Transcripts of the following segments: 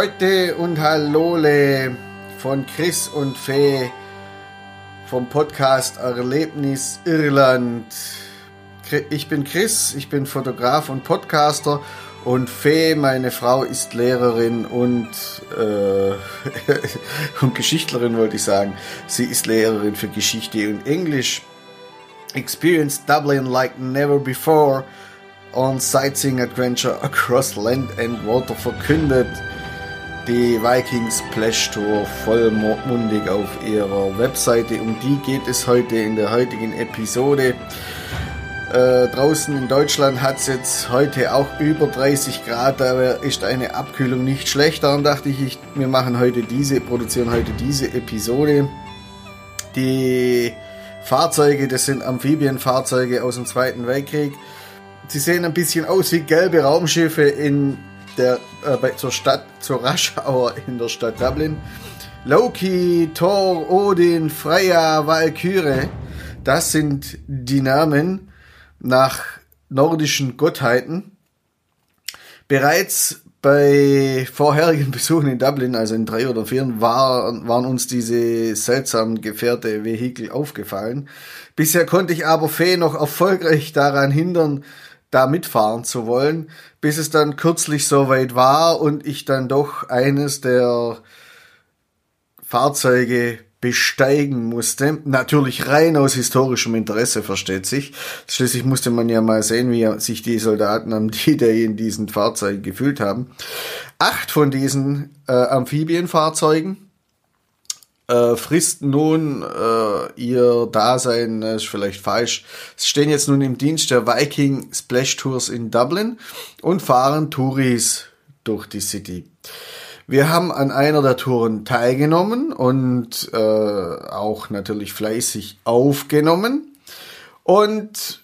Heute und Hallole von Chris und Fee vom Podcast Erlebnis Irland. Ich bin Chris, ich bin Fotograf und Podcaster und Fee, meine Frau, ist Lehrerin und, äh, und Geschichtlerin, wollte ich sagen. Sie ist Lehrerin für Geschichte und Englisch. Experienced Dublin like never before on Sightseeing Adventure across Land and Water verkündet die Vikings Splash Tour vollmundig auf ihrer Webseite. Um die geht es heute in der heutigen Episode. Äh, draußen in Deutschland hat es jetzt heute auch über 30 Grad, da ist eine Abkühlung nicht schlecht. Darum dachte ich, ich, wir machen heute diese, produzieren heute diese Episode. Die Fahrzeuge, das sind Amphibienfahrzeuge aus dem Zweiten Weltkrieg. Sie sehen ein bisschen aus wie gelbe Raumschiffe in der, äh, bei, zur Stadt, zur Rush Hour in der Stadt Dublin. Loki, Thor, Odin, Freya, Valkyrie, das sind die Namen nach nordischen Gottheiten. Bereits bei vorherigen Besuchen in Dublin, also in drei oder vier, war, waren uns diese seltsamen Gefährte Vehikel aufgefallen. Bisher konnte ich aber Fee noch erfolgreich daran hindern, da mitfahren zu wollen, bis es dann kürzlich soweit war und ich dann doch eines der Fahrzeuge besteigen musste. Natürlich rein aus historischem Interesse, versteht sich. Schließlich musste man ja mal sehen, wie sich die Soldaten am D-Day in diesen Fahrzeugen gefühlt haben. Acht von diesen äh, Amphibienfahrzeugen äh, fristen nun äh, ihr Dasein, ist vielleicht falsch, sie stehen jetzt nun im Dienst der Viking Splash Tours in Dublin und fahren Touris durch die City. Wir haben an einer der Touren teilgenommen und äh, auch natürlich fleißig aufgenommen. Und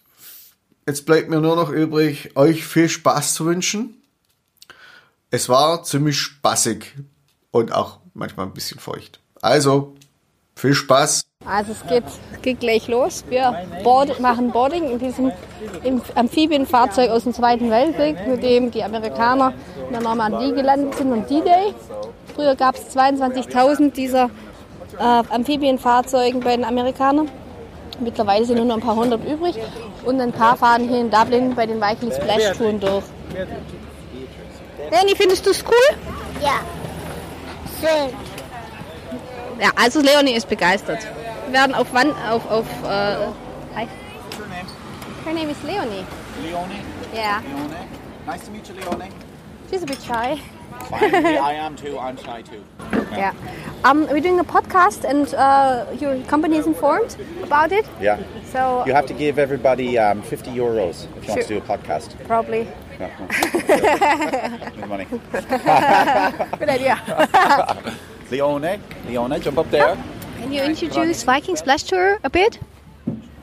jetzt bleibt mir nur noch übrig, euch viel Spaß zu wünschen. Es war ziemlich spaßig und auch manchmal ein bisschen feucht. Also, viel Spaß. Also es geht, geht gleich los. Wir board, machen Boarding in diesem Amphibienfahrzeug aus dem Zweiten Weltkrieg, mit dem die Amerikaner in der Normandie gelandet sind und D-Day. Früher gab es 22.000 dieser äh, Amphibienfahrzeugen bei den Amerikanern. Mittlerweile sind nur noch ein paar hundert übrig und ein paar fahren hier in Dublin bei den Viking Splash Touren durch. Danny, findest du es cool? Ja. Schön. Ja, also Leonie ist begeistert. Wir werden auf wann auf auf äh, hi. Her name is Leonie. Leonie? Yeah. Leonie? Nice to meet you, Leonie. She's a bit shy. Fine. yeah, I am too. I'm shy too. Okay. Yeah. Um, we're doing a podcast and uh, your company is informed about it. Yeah. So You have to give everybody um, 50 euros if you want to Sure. do a podcast. probably No, no. Give money. good idea. Leone, Leone, jump up there. Can you introduce Viking Splash Tour a bit?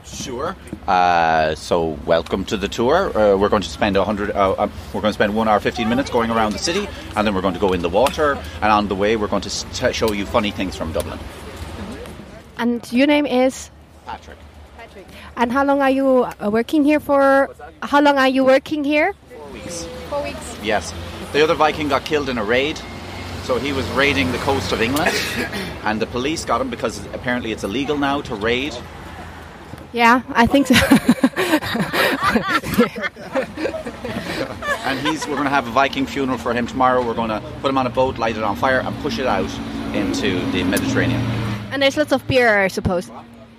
Sure. Uh, so, welcome to the tour. Uh, we're going to spend hundred. Uh, uh, we're going to spend one hour, fifteen minutes going around the city, and then we're going to go in the water. And on the way, we're going to t- show you funny things from Dublin. And your name is Patrick. Patrick. And how long are you uh, working here for? How long are you working here? Four weeks. Four weeks. Yes. The other Viking got killed in a raid. So he was raiding the coast of England, and the police got him because apparently it's illegal now to raid. Yeah, I think so. And he's we're going to have a Viking funeral for him tomorrow. We're going to put him on a boat, light it on fire, and push it out into the Mediterranean. and there's lots of beer, I suppose.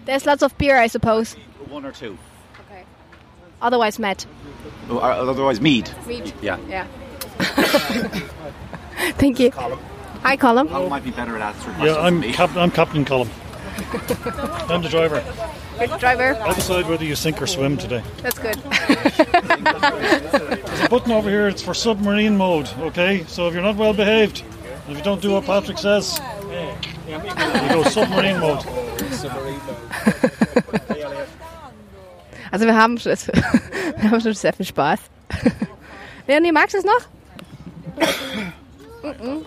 There's lots of beer, I suppose. One or two. Okay. Otherwise, Matt. Or oh, uh, Otherwise, mead. Mead. Yeah. Yeah. Thank you. Hi, Colin. Colin might be better at answering questions Yeah, I'm me. cap- I'm Captain Colin. I'm the driver. Good driver. I'll decide whether you sink or swim today. That's good. There's a button over here. It's for submarine mode. Okay, so if you're not well behaved, if you don't do what Patrick says, you go submarine mode. Also wir haben, schon- wir haben schon sehr viel Spaß. Leonie, magst du es noch? Mhm.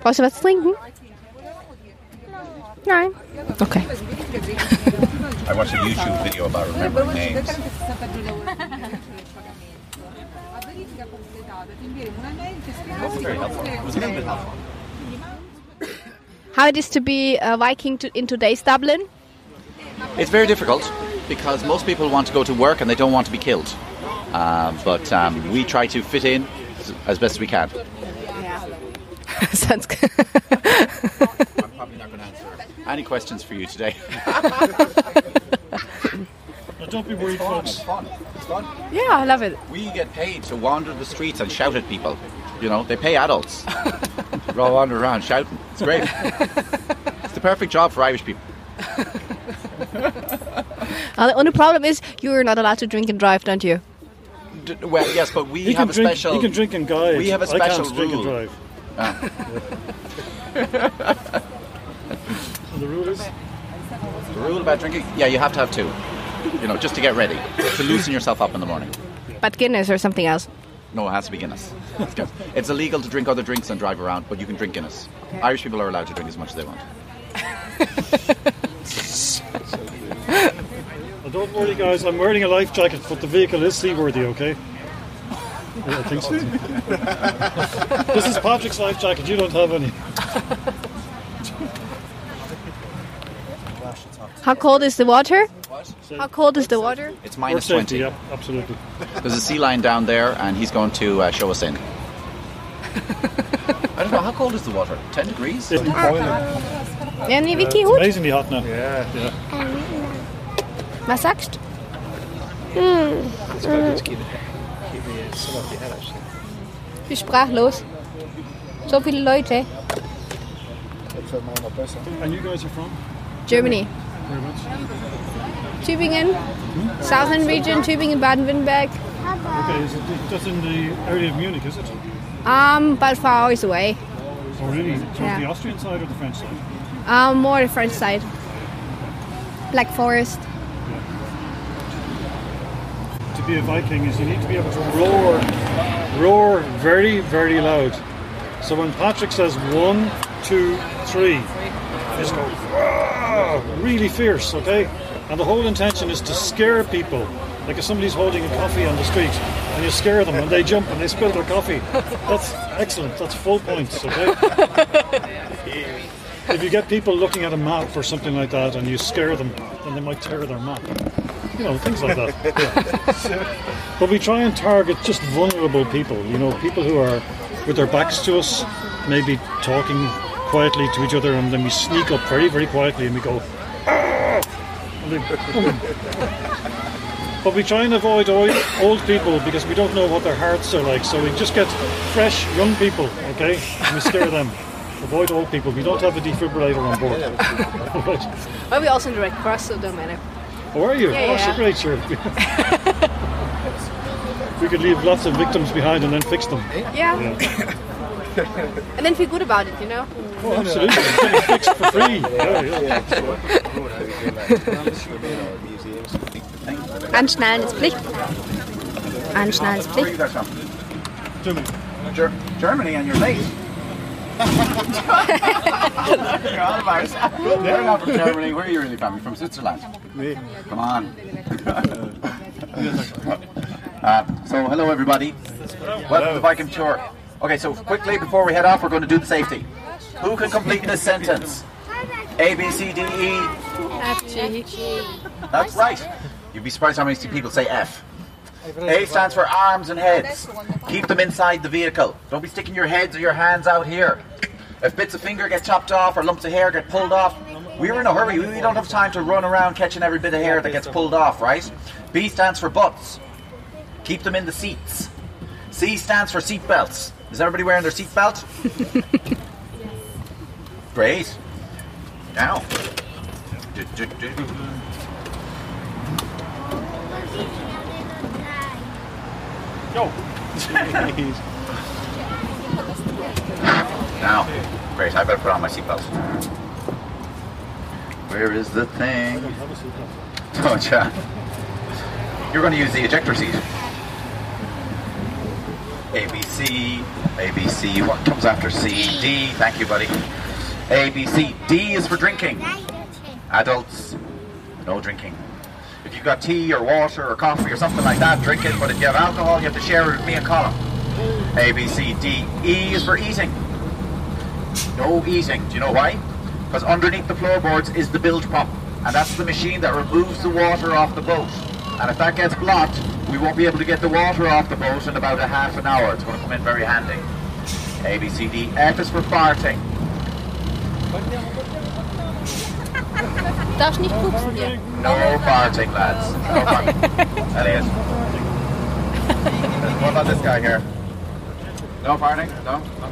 Brauchst du was zu trinken? Nein. Okay. I watched a YouTube video about remembering names. How it is to be a Viking to, in today's Dublin? It's very difficult because most people want to go to work and they don't want to be killed. Um, but um, we try to fit in as- best as best we can. Sounds good. I'm probably not going to answer any questions for you today. Now, don't be worried, folks. fun. It's fun. yeah, I love it. We get paid to wander the streets and shout at people. You know, they pay adults. We're all wander around shouting. It's great. it's the perfect job for Irish people. Uh, the only problem is you're not allowed to drink and drive, don't you? D- well, yes, but we He have can a drink. special. He can drink and guide. We have a special I can't drink and rule. drive. and ah. the rule is The rule about drinking, yeah, you have to have two. You know, just to get ready, to loosen yourself up in the morning. But Guinness or something else. No, it has to be Guinness. It's Guinness. It's illegal to drink other drinks and drive around, but you can drink Guinness. Irish people are allowed to drink as much as they want. Well, don't worry, guys. I'm wearing a life jacket, but the vehicle is seaworthy. Okay. I think so. this is Patrick's life jacket. You don't have any. How cold is the water? What? How cold is the water? It's For minus 20. yeah, absolutely. There's a sea lion down there, and he's going to uh, show us in. I don't know, how cold is the water? 10 degrees? It's Ja, nee, Vicky, goed. amazingly hot now. Yeah, yeah. Was sagst Ich bin sprachlos. So viele Leute. And you guys are from? Germany. Very much. Tübingen. Southern region, Tübingen, Baden-Württemberg. Okay, is it, that's in the area of Munich, is it? Um, about five hours away. Oh, really? So Yeah. the Austrian side or the French side? Um, more the French side. Black Forest. Be a Viking is you need to be able to roar, roar very, very loud. So when Patrick says one, two, three, just go really fierce, okay? And the whole intention is to scare people. Like if somebody's holding a coffee on the street and you scare them and they jump and they spill their coffee. That's excellent. That's full points, okay? if you get people looking at a map or something like that and you scare them, then they might tear their map. You know, things like that. But we try and target just vulnerable people, you know, people who are with their backs to us, maybe talking quietly to each other, and then we sneak up very, very quietly and we go, "Ah!" And they-. But we try and avoid old, old people because we don't know what their hearts are like, so we just get fresh, young people, okay? And we scare them. Avoid old people. We don't have a defibrillator on board. right. But we also Red Cross, so it don't matter. Oh, are you? Yeah, oh, yeah. sure, great, sure. we could leave lots of victims behind and then fix them. Yeah. and then feel good about it, you know? Oh, absolutely. Get it fixed for free. Yeah, yeah. Anschnallen ist Pflicht. Anschnallen ist Where are you Pflicht. guys from? Ger- Germany, and you're late. Coronavirus. You're not from Germany. Where are you really from? You're from Switzerland. Me. Come on. uh, so, hello everybody. Welcome to the Viking Tour. Okay, so quickly before we head off, we're going to do the safety. Who can complete this sentence? A, B, C, D, E. That's right. You'd be surprised how many people say F. A stands for arms and heads. Keep them inside the vehicle. Don't be sticking your heads or your hands out here. If bits of finger get chopped off or lumps of hair get pulled off, we're in a hurry. We don't have time to run around catching every bit of hair that gets pulled off, right? B stands for butts. Keep them in the seats. C stands for seat belts. Is everybody wearing their seat belt? Great. Now. Go. Now, great. I better put on my seatbelt. Where is the thing? Oh, yeah. You're going to use the ejector seat. A, B, C, A, B, C. What comes after C? D. Thank you, buddy. A, B, C. D is for drinking. Adults, no drinking. If you've got tea or water or coffee or something like that, drink it. But if you have alcohol, you have to share it with me and Colin. A, B, C, D. E is for eating. No eating. Do you know why? Because underneath the floorboards is the bilge pump. And that's the machine that removes the water off the boat. And if that gets blocked, we won't be able to get the water off the boat in about a half an hour. It's going to come in very handy. A, B, C, D. F is for farting. Darfst nicht pupsen hier. No farting, lads. No farting. Elliot. What about this guy here? No farting? No? no?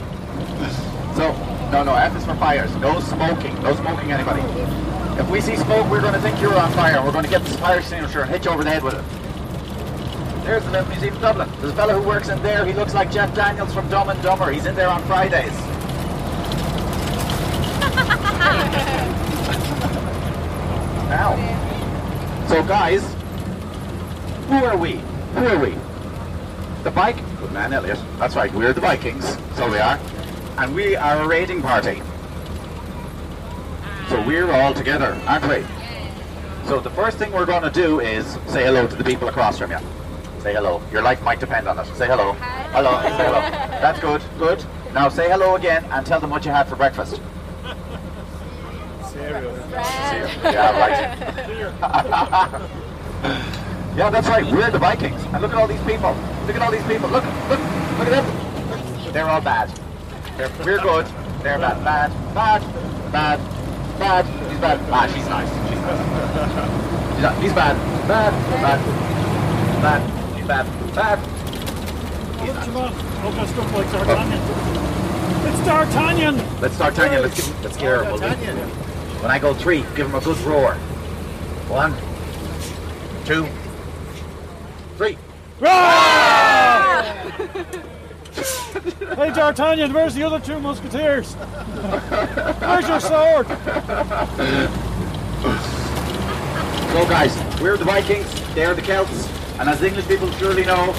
So, no, no, F is for fires. No smoking. No smoking, anybody. If we see smoke, we're going to think you're on fire. We're going to get this fire extinguisher and hit you over the head with it. There's the Little Museum of Dublin. There's a fellow who works in there. He looks like Jeff Daniels from Dumb and Dumber. He's in there on Fridays. now. So, guys, who are we? Who are we? The bike? Man, Elliot. That's right, we're the Vikings. So we are. And we are a raiding party. So we're all together, aren't we? So the first thing we're going to do is say hello to the people across from you. Say hello. Your life might depend on it. Say hello. Hello. Say hello. That's good. Good. Now say hello again and tell them what you had for breakfast. Cereal. Yeah, right. yeah, that's right. We're the Vikings. And look at all these people. Look at all these people. Look, look, look at them. They're all bad. They're, we're good. They're bad. Bad. Bad. Bad. Bad. He's bad. Ah, she's nice. She's nice. She's, not, he's bad. Bad. Bad. Bad. He's bad. Bad. He's nice. All dressed like D'Artagnan. It's D'Artagnan! Let's Tanya. Let's, get, let's scare him. When I go three, give him a good roar. One, two. Hey D'Artagnan, where's the other two musketeers? Where's your sword? So guys, we're the Vikings, they're the Celts, and as English people surely know,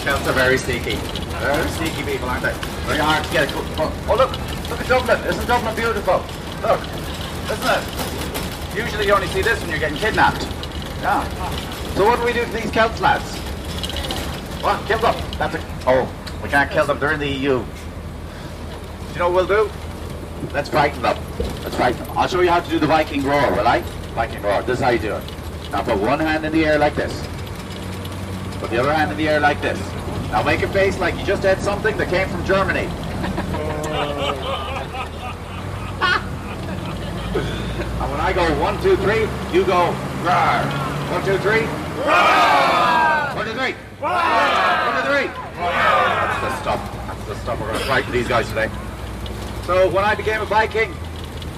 Celts are very sneaky. Very sneaky people, aren't they? Very hard to get a good Oh look, look at Dublin. Isn't Dublin beautiful? Look, isn't it? Usually you only see this when you're getting kidnapped. Yeah. So what do we do to these Celts lads? What? Kill them. That's a Oh, we can't kill them, they're in the EU. Do you know what we'll do? Let's frighten them. Let's frighten them. I'll show you how to do the Viking roar, will I? Viking roar. This is how you do it. Now put one hand in the air like this. Put the other hand in the air like this. Now make a face like you just had something that came from Germany. and when I go one, two, three, you go roar. One, two, three. Roar. Two, three. One, two, three. That's the stuff. That's the stuff we're going to frighten these guys today. So when I became a Viking,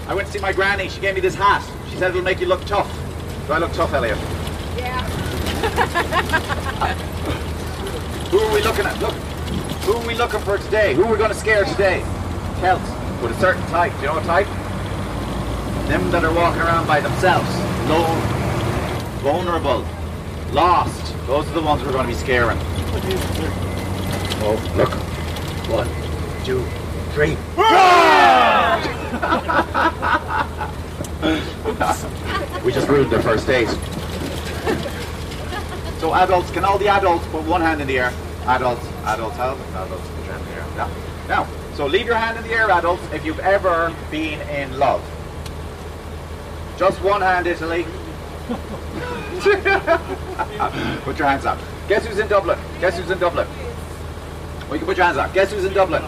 I went to see my granny. She gave me this hat. She said it'll make you look tough. Do I look tough, Elliot? Yeah. Who are we looking at? Look. Who are we looking for today? Who are we going to scare today? Celts. With a certain type. Do you know what type? Them that are walking around by themselves. Lone. Vulnerable. Lost. Those are the ones we're going to be scaring. Oh, look. One, two, three. we just ruined their first date. So adults, can all the adults put one hand in the air? Adults, adults, help. Adults, put your hand in the air. Yeah. Now, so leave your hand in the air, adults, if you've ever been in love. Just one hand, Italy. put your hands up. Guess who's in Dublin? Guess who's in Dublin? Well, you can put your hands up. Guess who's in Dublin?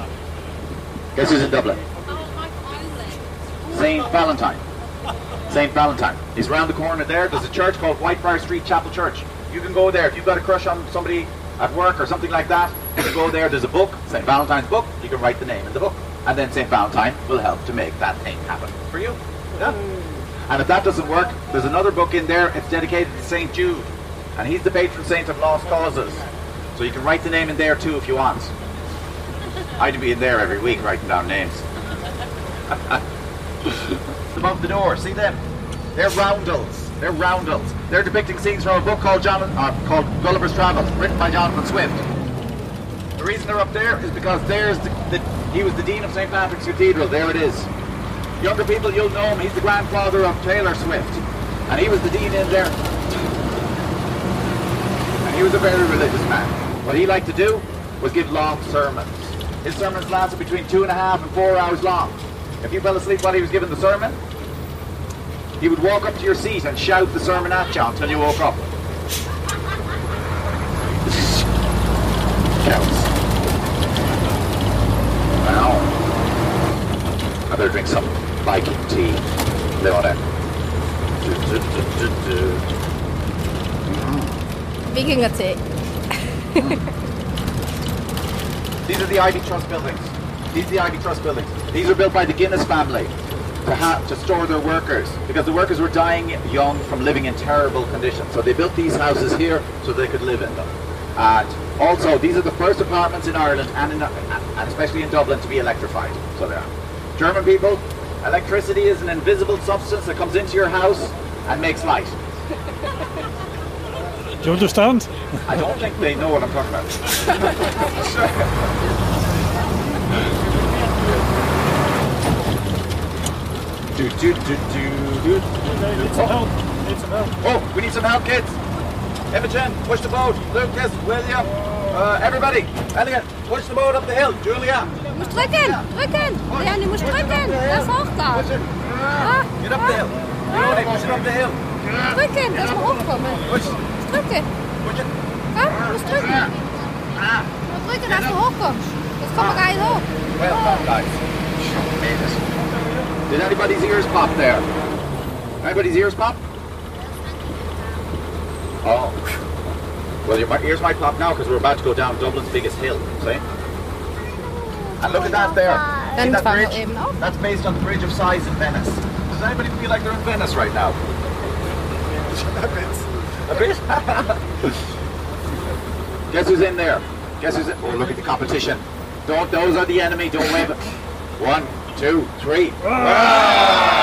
Guess who's in Dublin? Saint Valentine. Saint Valentine. He's around the corner there. There's a church called Whitefriar Street Chapel Church. You can go there if you've got a crush on somebody at work or something like that. You can go there. There's a book, Saint Valentine's book. You can write the name in the book, and then Saint Valentine will help to make that thing happen for you. Yeah. And if that doesn't work, there's another book in there. It's dedicated to Saint Jude, and he's the patron saint of lost causes. So you can write the name in there too if you want. I'd be in there every week writing down names. Above the door, see them? They're roundels. They're roundels. They're depicting scenes from a book called John, uh, called Gulliver's Travels, written by Jonathan Swift. The reason they're up there is because there's the, the, he was the dean of St Patrick's Cathedral. There it is. Younger people, you'll know him. He's the grandfather of Taylor Swift, and he was the dean in there. And he was a very religious man. What he liked to do was give long sermons. His sermons lasted between two and a half and four hours long. If you fell asleep while he was giving the sermon, he would walk up to your seat and shout the sermon at you until you woke up. Counts. Wow. I better drink some Viking tea. Leona. Du, du, du, du, du. Wikinger-Tee. These are the Iveagh Trust buildings. These are the Iveagh Trust buildings. These were built by the Guinness family to have to store their workers because the workers were dying young from living in terrible conditions. So they built these houses here so they could live in them. And also, these are the first apartments in Ireland and, in, and especially in Dublin to be electrified. So they are. German people, electricity is an invisible substance that comes into your house and makes light. Do you understand? I don't think they know what I'm talking about. do, do, do, do, do. Need some help. Need some help. Oh, we need some help, kids. Imogen, push the boat. Lucas, William, uh, everybody. Elliot, push the boat up the hill. Julia, Du musst drücken, drücken. Leon, du musst drücken. Das ist hochgehen. push it. Ah, Get up the hill. Leonie, push it up the hill. drücken, dass wir hochkommen. Push, Drücken. Komm, du musst drücken. Du musst drücken, dass du hochkommst. Das kommen wir gar nicht hoch. Well done, guys. Made it. Did anybody's ears pop there? Anybody's ears pop? Oh. Well, your ears might pop now because we're about to go down Dublin's biggest hill. See? And look at that there. See that bridge? That's based on the Bridge of Sighs in Venice. Does anybody feel like they're in Venice right now? A bit. A bit? Guess who's in there? Guess who's in? Oh, look at the competition. Don't. Those are the enemy. Don't wave. it. One, two, three. Ah!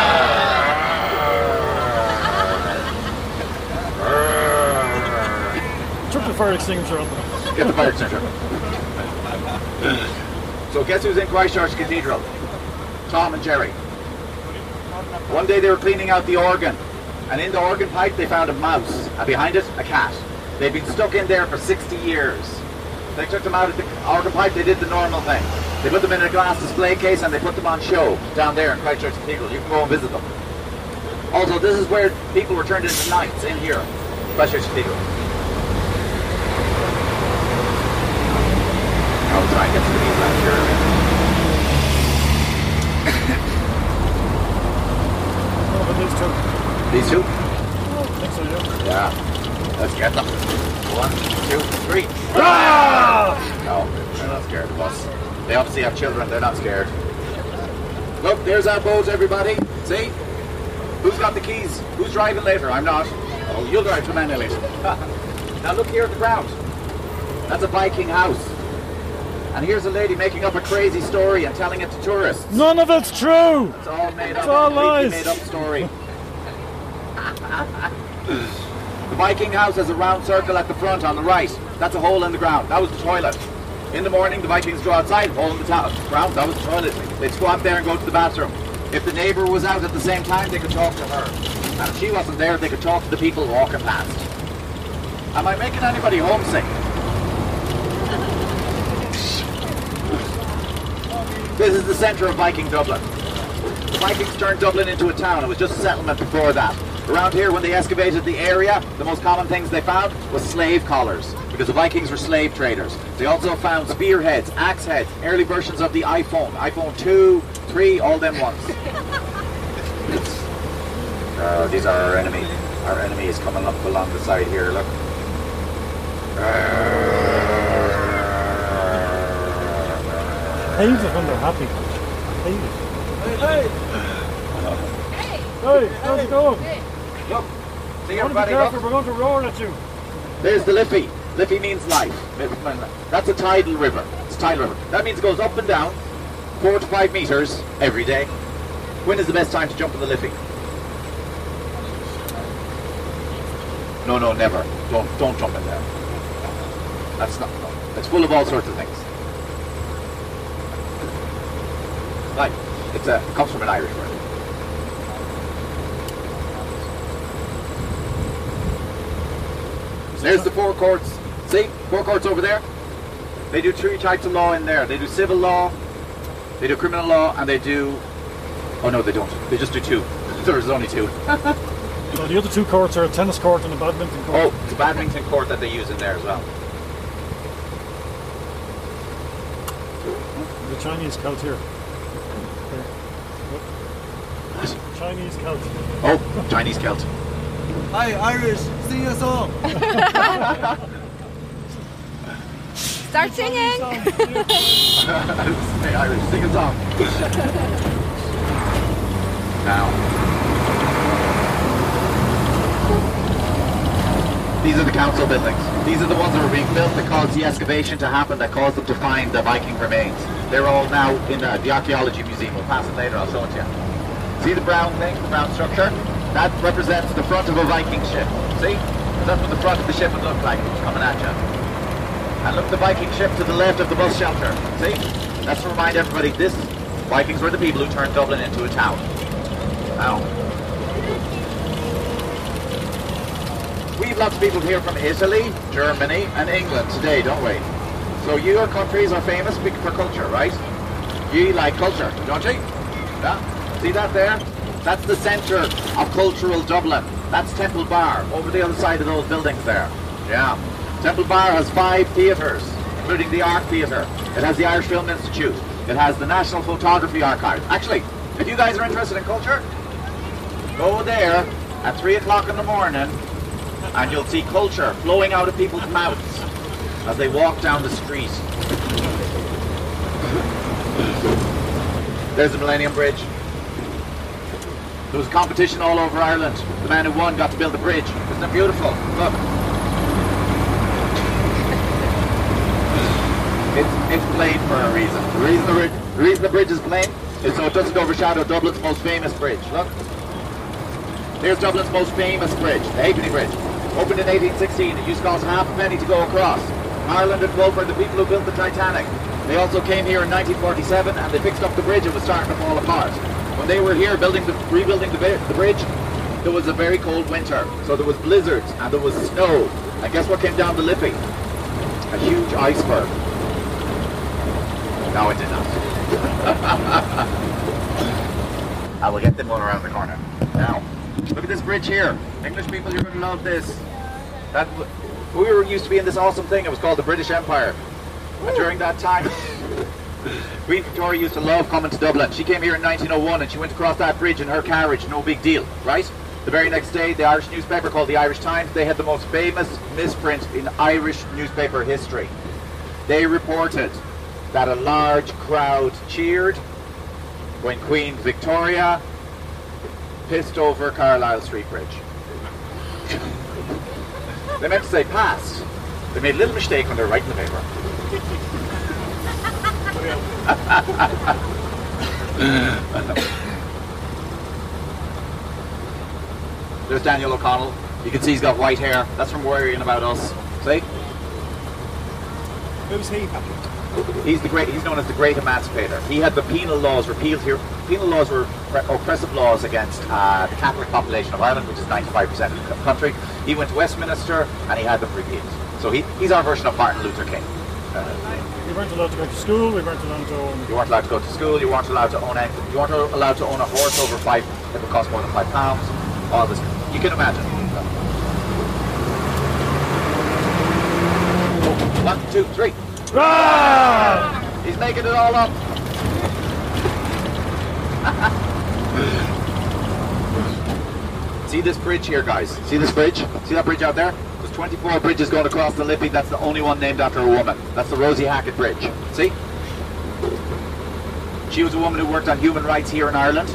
Ah! Took the fire extinguisher on them. Get the fire extinguisher. So guess who's in Christchurch Cathedral? Tom and Jerry. One day they were cleaning out the organ, and in the organ pipe they found a mouse, and behind it a cat. They'd been stuck in there for 60 years. They took them out of the organ pipe, they did the normal thing. They put them in a glass display case and they put them on show down there in Christchurch Cathedral. You can go and visit them. Also, this is where people were turned into knights in here, Christchurch Cathedral. I'll try and get to the meat left here. Oh, but these two. These two? I think so, yeah. Yeah. Let's get them. One, two, three. Ah! No, they're not scared of us. They obviously have children, they're not scared. Look, there's our boat, everybody. See? Who's got the keys? Who's driving later? I'm not. Oh, you'll drive to Manila later. now look here at the ground. That's a Viking house. And here's a lady making up a crazy story and telling it to tourists. None of it's true. It's all made up. It's all lies. made up story. the Viking house has a round circle at the front on the right. That's a hole in the ground. That was the toilet. In the morning, the Vikings go outside, hole in the ta- ground. That was the toilet. They'd squat there and go to the bathroom. If the neighbour was out at the same time, they could talk to her. And if she wasn't there, they could talk to the people walking past. Am I making anybody homesick? This is the centre of Viking Dublin. The Vikings turned Dublin into a town. It was just a settlement before that. Around here, when they excavated the area, the most common things they found was slave collars, because the Vikings were slave traders. They also found spearheads, axe heads, early versions of the iPhone, iPhone 2, 3, all them ones. Uh, these are our enemy. Our enemy is coming up along the side here, look. Hate it when they're happy. Hate it. Hey, hey! Hey, how's it going? Look, see I want to be everybody, look. we're going to roar at you. There's the Liffey. Liffey means life. That's a tidal river. It's a tidal river. That means it goes up and down, four to five meters every day. When is the best time to jump in the Liffey? No, no, never. Don't, don't jump in there. That's not. No. It's full of all sorts of things. It's a comes from an Irish word. There's the four courts. See, four courts over there. They do three types of law in there. They do civil law, they do criminal law, and they do. Oh no, they don't. They just do two. There's only two. So the other two courts are a tennis court and a badminton court. Oh, it's a badminton court that they use in there as well. The Chinese Celt here. Chinese Celt. Oh, Chinese Celt. Hi, Irish, sing a song. Start singing. hey, Irish, sing a song. now. These are the council buildings. These are the ones that were being built that caused the excavation to happen, that caused them to find the Viking remains. They're all now in uh, the archaeology museum. We'll pass it later. I'll show it to you. See the brown thing, the brown structure? That represents the front of a Viking ship. See? That's what the front of the ship would look like coming at you. And look, the Viking ship to the left of the bus shelter. See? That's to remind everybody this Vikings were the people who turned Dublin into a town. Now, we have lots of people here from Italy, Germany, and England today, don't we? So your countries are famous for culture, right? You like culture, don't you? Yeah? See that there? That's the centre of cultural Dublin. That's Temple Bar, over the other side of those buildings there. Yeah. Temple Bar has five theatres, including the Art Theatre. It has the Irish Film Institute. It has the National Photography Archive. Actually, if you guys are interested in culture, go there at 3 o'clock in the morning and you'll see culture flowing out of people's mouths as they walk down the street. There's the Millennium Bridge. There was competition all over Ireland. The man who won got to build the bridge. Isn't it beautiful? Look. It's, it's plain for a reason. The reason the, the reason the bridge is plain is so it doesn't overshadow Dublin's most famous bridge. Look. Here's Dublin's most famous bridge, the Halfpenny Bridge. Opened in 1816, it used to cost half a penny to go across. Harland and Wolff, the people who built the Titanic. They also came here in 1947 and they fixed up the bridge. It was starting to fall apart. When they were here building the, rebuilding the, the bridge, there was a very cold winter. So there was blizzards and there was snow. And guess what came down the Liffey? A huge iceberg. No, it did not. I will get them one around the corner. Now, look at this bridge here. English people, you're going to love this. That we were used to be in this awesome thing. It was called the British Empire. And during that time, Queen Victoria used to love coming to Dublin. She came here in 1901 and she went across that bridge in her carriage. No big deal, right? The very next day, the Irish newspaper called the Irish Times, they had the most famous misprint in Irish newspaper history. They reported that a large crowd cheered when Queen Victoria pissed over Carlisle Street Bridge. they meant to say passed. They made a little mistake when they were writing the paper. There's Daniel O'Connell. You can see he's got white hair. That's from worrying about us. See? Who's he? He's the great. He's known as the Great Emancipator. He had the penal laws repealed here. Penal laws were oppressive laws against uh, the Catholic population of Ireland, which is 95% of the country. He went to Westminster and he had them repealed. So he, he's our version of Martin Luther King. Uh, weren't allowed to go to school. We weren't allowed to own. You weren't allowed to go to school. You weren't allowed to own. A, you weren't allowed to own a horse over five. It cost more than five pounds. All this. You can imagine. One, two, three. Ah! He's making it all up. See this bridge here, guys? See this bridge? See that bridge out there? There's 24 bridges going across the Liffey. That's the only one named after a woman. That's the Rosie Hackett Bridge. See? She was a woman who worked on human rights here in Ireland.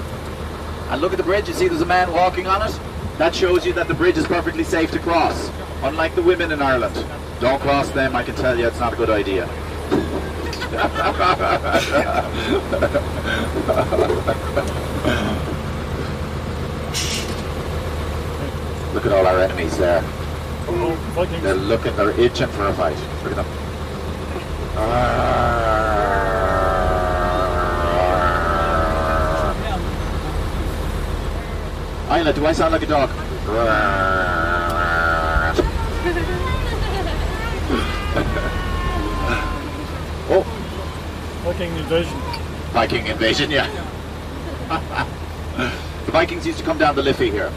And look at the bridge. You see there's a man walking on it? That shows you that the bridge is perfectly safe to cross. Unlike the women in Ireland. Don't cross them, I can tell you it's not a good idea. Look at all our enemies there. They're looking, they're itching for a fight. Look at them. Isla, ah. do I sound like a dog? Oh. Viking invasion. Viking invasion, yeah. the Vikings used to come down the Liffey here.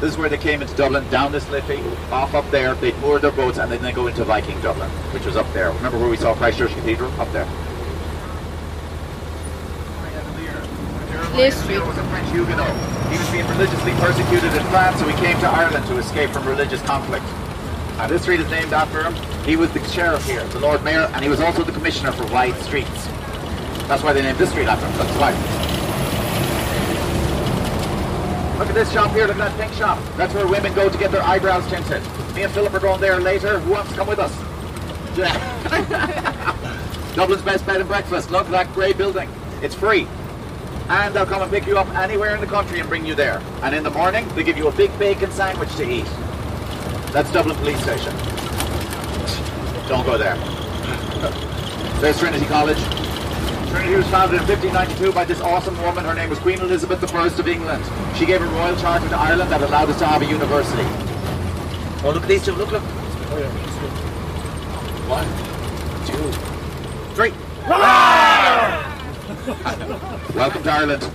This is where they came into Dublin, down this Liffey, off up there. They'd moor their boats and then they go into Viking Dublin, which was up there. Remember where we saw Christchurch Cathedral? Up there. Street. was a French Huguenot. He was being religiously persecuted in France, so he came to Ireland to escape from religious conflict. And this street is named after him. He was the sheriff here, the Lord Mayor, and he was also the commissioner for wide streets. That's why they named this street after him. That's why. Look at this shop here. Look at that pink shop. That's where women go to get their eyebrows tinted. Me and Philip are going there later. Who wants to come with us? Dublin's best bed and breakfast. Look at that grey building. It's free. And they'll come and pick you up anywhere in the country and bring you there. And in the morning, they give you a big bacon sandwich to eat. That's Dublin Police Station. Don't go there. There's Trinity College. Trinity was founded in 1592 by this awesome woman. Her name was Queen Elizabeth I of England. She gave a royal charter to Ireland that allowed us to have a university. Oh, look at these two. Look, look. Oh yeah. One, two, three. Welcome to Ireland.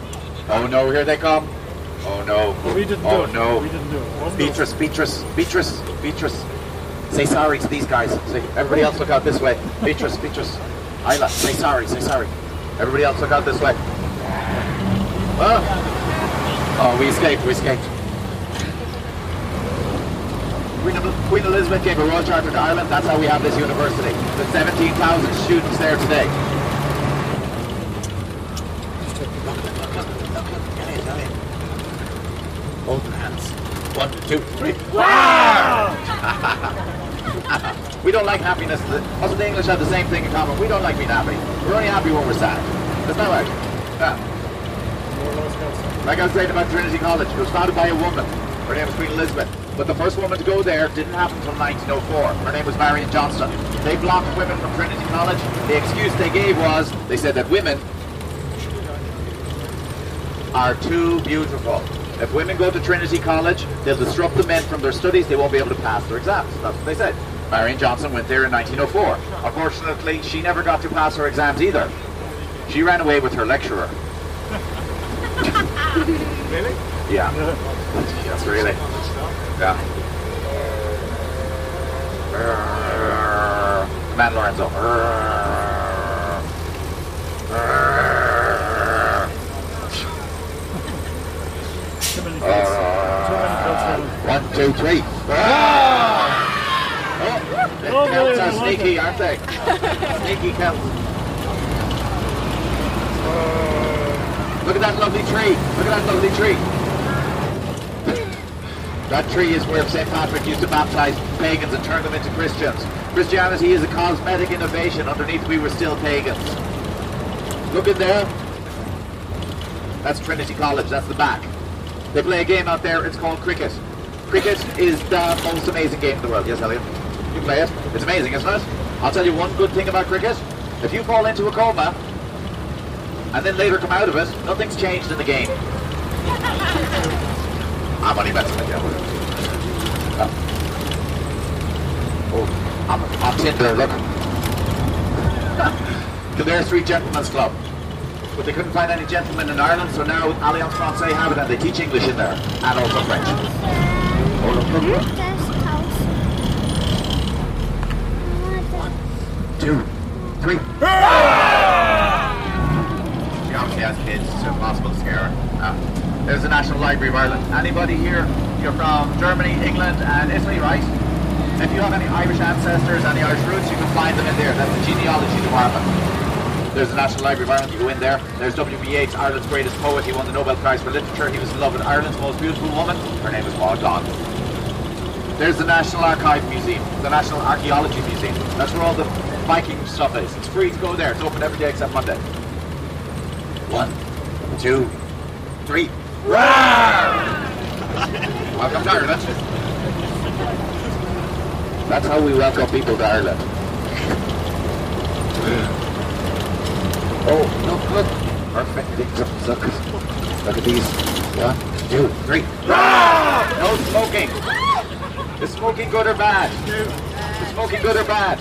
Oh no, here they come. Oh no. We didn't oh do it. no. We didn't do it. Beatrice, Beatrice, Beatrice, Beatrice. Say sorry to these guys. Say, everybody else look out this way. Beatrice, Beatrice. Isla, say sorry, say sorry. Everybody else look out this way. Oh, oh we escaped, we escaped. Queen, Queen Elizabeth gave a royal charter to Ireland. That's how we have this university. There's 17,000 students there today. Hold hands. One, two, three. we don't like happiness. Us and the English have the same thing in common. We don't like being happy. We're only happy when we're sad. That's not right? Yeah. Like I was saying about Trinity College, it was founded by a woman. Her name was Queen Elizabeth. But the first woman to go there didn't happen until 1904. Her name was Marion Johnston. They blocked women from Trinity College. The excuse they gave was they said that women are too beautiful. If women go to Trinity College, they'll disrupt the men from their studies. They won't be able to pass their exams. That's what they said. Marion Johnson went there in 1904. Unfortunately, she never got to pass her exams either. She ran away with her lecturer. Really? Yeah. Yes, really. Yeah. Man Lorenzo. too many kids. Too many kids. Kevin. One, two, three. The Oh, Celts are sneaky, aren't they? sneaky Celts. Uh, Look at that lovely tree. Look at that lovely tree. That tree is where St. Patrick used to baptize pagans and turn them into Christians. Christianity is a cosmetic innovation. Underneath, we were still pagans. Look in there. That's Trinity College. That's the back. They play a game out there. It's called cricket. Cricket is the most amazing game in the world. Yes, Elliot? You play it. It's amazing, isn't it? I'll tell you one good thing about cricket. If you fall into a coma and then later come out of it, nothing's changed in the game. I'm only messing with you. Oh, oh I'm on Tinder, look. Kildare Street Gentlemen's Club. But they couldn't find any gentlemen in Ireland, so now Alliance Francais have it and they teach English in there. And also French. Oh, look, look, look. Das Haus. Two, three. She obviously has kids, so it's impossible to scare her. Ah. There's the National Library of Ireland. Anybody here, you're from Germany, England, and Italy, right? If you have any Irish ancestors, any Irish roots, you can find them in there. That's the genealogy department. There's the National Library of Ireland. You go in there. There's W.B. Yeats, Ireland's greatest poet. He won the Nobel Prize for Literature. He was in love with Ireland's most beautiful woman. Her name is Maud Gonne. There's the National Archive Museum, the National Archaeology Museum. That's where all the Viking stuff is. It's free to go there. It's open every day except Monday. One, two, three. Welcome to Ireland. That's how we welcome people to Ireland. Oh, look, look. Perfect. Look, look, look at these. One, two, three. No smoking. Is smoking good or bad? Is smoking good or bad?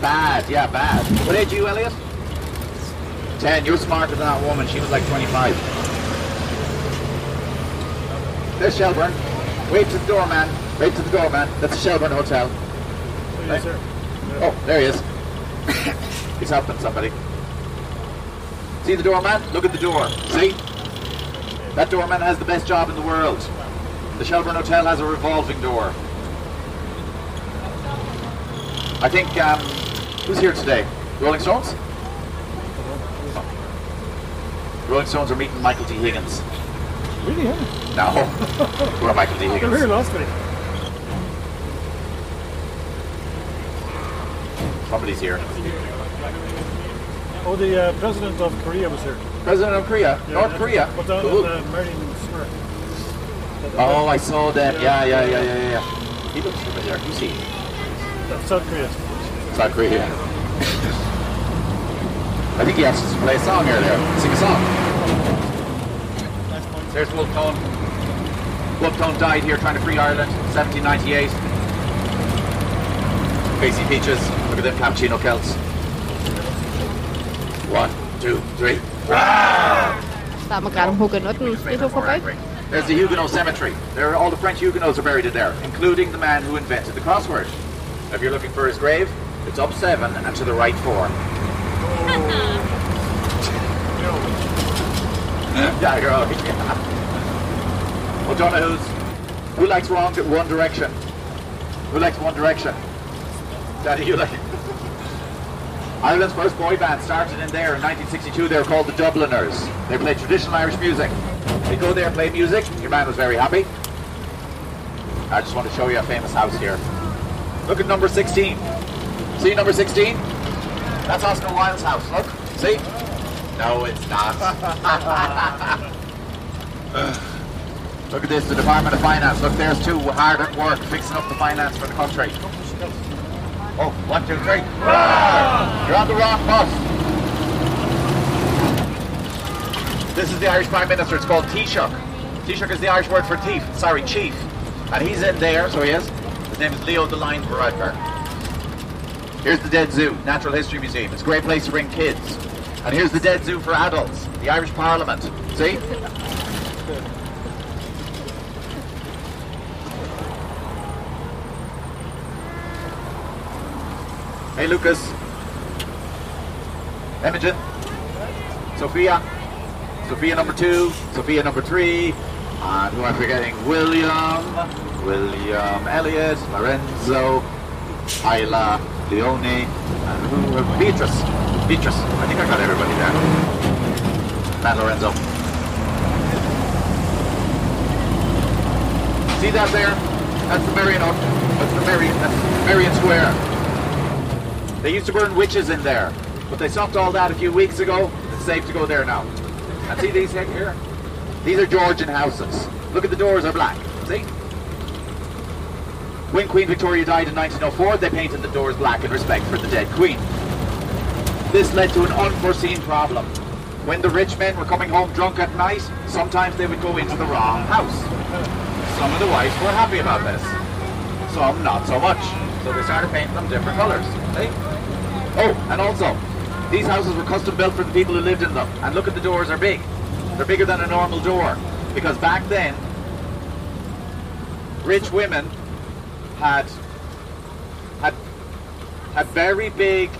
Bad, yeah, bad. What age are you, Elliot? 10. You're smarter than that woman. She was like 25. There's Shelbourne. Wait to the door, man. Wait to the door, man. That's the Shelbourne Hotel. Yes, sir. Oh, there he is. He's helping somebody. See the doorman? Look at the door. See? That doorman has the best job in the world. The Shelbourne Hotel has a revolving door. I think, um, who's here today? Rolling Stones? Rolling Stones are meeting Michael D. Higgins. Really, huh? No. We're Michael D. They were here Higgins. last week. Somebody's here. Oh, the uh, president of Korea was here. President of Korea. Yeah, North yeah. Korea. But down Cool. in uh, Merrion Square. Oh, I saw that. Yeah, yeah, yeah, yeah, yeah. He looks familiar. Who's he? South Korea. South Korea. I think he asked us to play a song earlier. Sing a song. There's Wolfe Tone. Wolfe Tone died here trying to free Ireland, 1798. Casey Peaches. Look at them cappuccino celts. One, two, three. Der gerade Hugenotten Friedhof vorbei. There's the Huguenot Cemetery. There are all the French Huguenots are buried in there, including the man who invented the crossword. If you're looking for his grave, it's up seven and to the right four. yeah, you're all yeah. O'Donoghue's. Who likes wrong One Direction? Who likes One Direction? Daddy, you like it. Ireland's first boy band started in there in 1962. They were called the Dubliners. They played traditional Irish music. They go there and play music. Your man was very happy. I just want to show you a famous house here. Look at number 16. See number 16? That's Oscar Wilde's house. Look. See? No, it's not. Look at this, the Department of Finance. Look, there's two hard at work fixing up the finance for the country. Oh, one, two, three. You're on the wrong bus. This is the Irish Prime Minister. It's called Taoiseach. Taoiseach is the Irish word for thief. Sorry, chief. And he's in there, so he is. His name is Leo Deline Varadkar. Here's the Dead Zoo, Natural History Museum. It's a great place to bring kids. And here's the Dead Zoo for adults, the Irish Parliament. See? Hey, Lucas. Imogen. Sophia. Sophia number two. Sophia number three. And who am I forgetting? William. William Elliot. Lorenzo. Isla. Leone. And? Beatrice. Beatrice. I think I got everybody there. Matt Lorenzo. See that there? That's the Merrion. That's the Merrion. That's Merrion Square. They used to burn witches in there, but they stopped all that a few weeks ago. It's safe to go there now. And see these here? These are Georgian houses. Look at the doors are black. See? When Queen Victoria died in 1904, they painted the doors black in respect for the dead Queen. This led to an unforeseen problem. When the rich men were coming home drunk at night, sometimes they would go into the wrong house. Some of the wives were happy about this. Some not so much. So they started painting them different colours. See? Eh? Oh, and also, these houses were custom built for the people who lived in them. And look at the doors are big. They're bigger than a normal door. Because back then, rich women had had had very big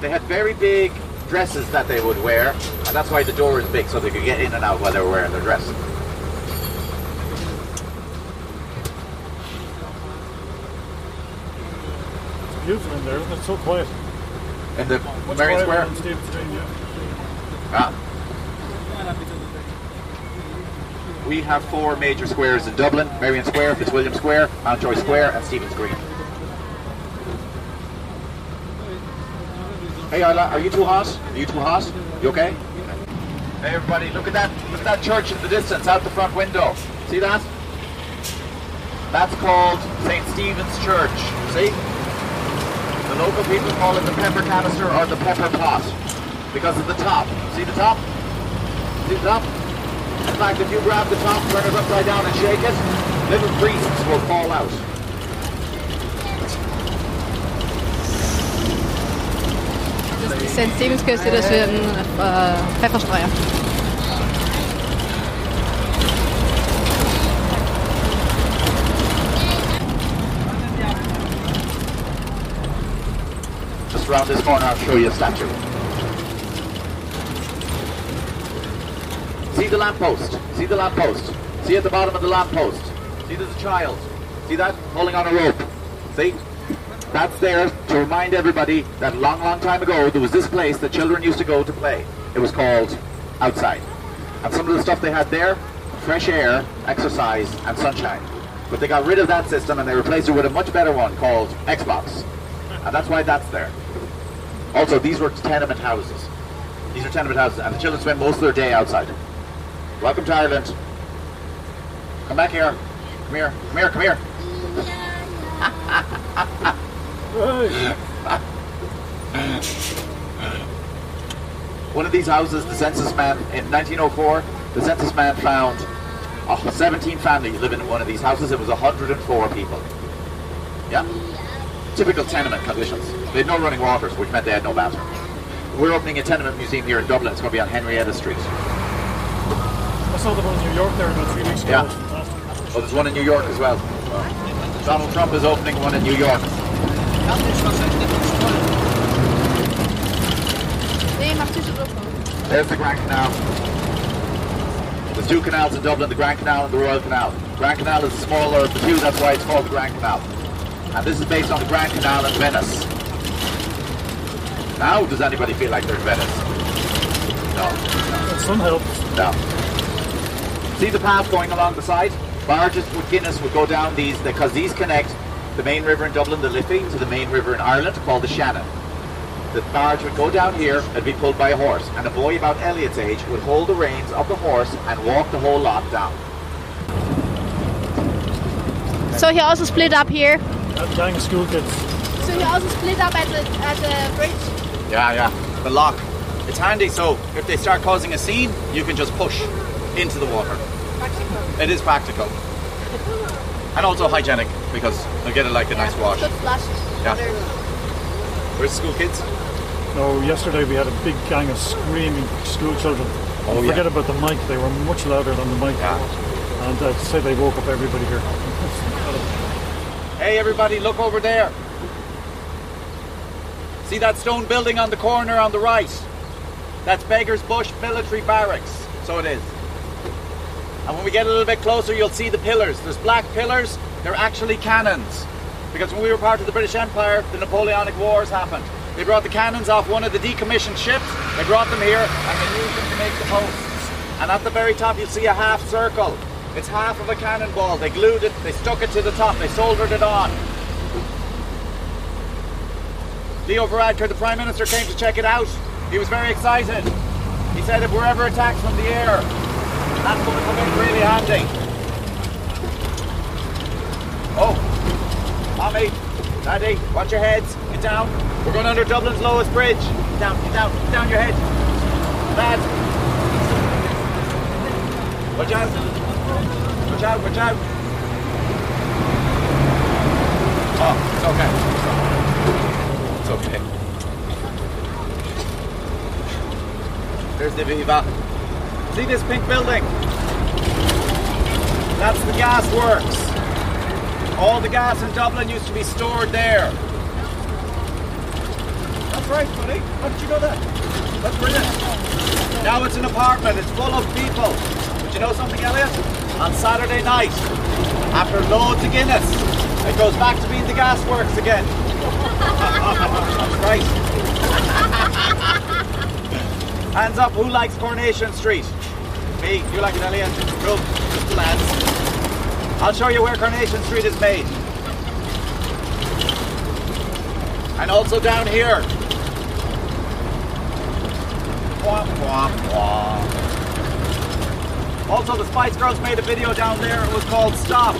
they had very big dresses that they would wear, and that's why the door is big, so they could get in and out while they were wearing their dress. It's beautiful in there, isn't it? So quiet. In the Much Merrion Square? yeah. Ah. We have four major squares in Dublin, Merrion Square, Fitzwilliam Square, Mountjoy Square, and Stephen's Green. Hey Isla, are you too hot? Are you too hot? You okay? Hey everybody, look at that look at that church in the distance out the front window. See that? That's called St. Stephen's Church. See? The local people call it the pepper canister or the pepper pot because of the top. See the top? See the top? In fact, if you grab the top, turn it upside down and shake it, little priests will fall out. das ist St. Stephen's Kirche, das ist ein äh, Pfefferstreuer. Just around this corner, I'll show you a statue. See the lamppost. See the lamppost. See at the bottom of the lamppost. See there's a child. See that? Holding on a rope. See? That's there to remind everybody that a long, long time ago there was this place that children used to go to play. It was called outside. And some of the stuff they had there, fresh air, exercise, and sunshine. But they got rid of that system and they replaced it with a much better one called Xbox. And that's why that's there. Also, these were tenement houses. These are tenement houses, and the children spend most of their day outside. Welcome to Ireland. Come back here. Come here. Come here. Come here. One of these houses, the census man, in 1904, the census man found oh, 17 families living in one of these houses. It was 104 people. Yeah? Typical tenement conditions. They had no running waters, which meant they had no bathroom. We're opening a tenement museum here in Dublin. It's going to be on Henrietta Street. I saw the one in New York there about three weeks ago. Yeah. Last week. Oh, there's one in New York as well. Donald Trump is opening one in New York. Nee, mach tussen op. There's the Grand Canal. There's two canals in Dublin, the Grand Canal and the Royal Canal. Grand Canal is the smaller of the two, that's why it's called the Grand Canal. And this is based on the Grand Canal in Venice. Now, does anybody feel like they're in Venice? No. The sun helps. No. See the path going along the side? Barges with Guinness would go down these because these connect the main river in Dublin, the Liffey, to the main river in Ireland called the Shannon. The barge would go down here and be pulled by a horse, and a boy about Elliot's age would hold the reins of the horse and walk the whole lot down. So he also split up here. That gang of school kids. So he also split up at the at the bridge. Yeah, yeah. The lock. It's handy, so if they start causing a scene, you can just push into the water. It is practical. And also hygienic, because they'll get it like a nice wash. Yeah. Where's the school kids? No, yesterday we had a big gang of screaming school children. Oh, yeah. Forget about the mic, they were much louder than the mic. Yeah. And uh, to say they woke up everybody here. Hey, everybody, look over there. See that stone building on the corner on the right? That's Beggar's Bush Military Barracks. So it is. And when we get a little bit closer, you'll see the pillars. There's black pillars. They're actually cannons. Because when we were part of the British Empire, the Napoleonic Wars happened. They brought the cannons off one of the decommissioned ships. They brought them here and they used them to make the posts. And at the very top, you'll see a half circle. It's half of a cannonball. They glued it, they stuck it to the top, they soldered it on. Leo Varadkar, the Prime Minister, came to check it out. He was very excited. He said if we're ever attacked from the air, that's going to come in really handy. Oh, Mommy, Daddy, watch your heads. Get down. We're going under Dublin's lowest bridge. Get down, get down, get down your head. Dad. Watch out. Watch out, watch out. Oh, it's okay. It's okay. There's the Viva. See this pink building? That's the gas works. All the gas in Dublin used to be stored there. That's right, buddy. How did you know that? That's brilliant. Now it's an apartment. It's full of people. But you know something, Elliot? On Saturday night, after loads of Guinness, it goes back to being the gas works again. Right. Hands up, who likes Coronation Street? Me, you like it, Elliot? Cool, just lads. I'll show you where Coronation Street is made. And also down here. Wah, wah, wah. Also, the Spice Girls made a video down there. It was called Stop.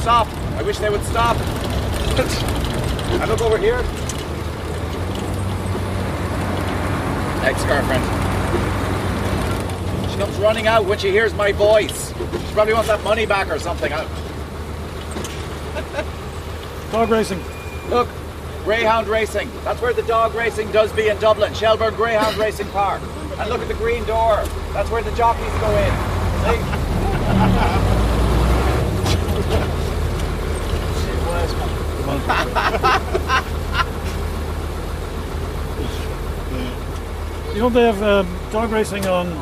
Stop. I wish they would stop. I look over here. Ex-girlfriend. Comes running out when she hears my voice. She probably wants that money back or something. Dog racing. Look, Greyhound Racing. That's where the dog racing does be in Dublin. Shelbourne Greyhound Racing Park. And look at the green door. That's where the jockeys go in. See? You know they have um, dog racing on,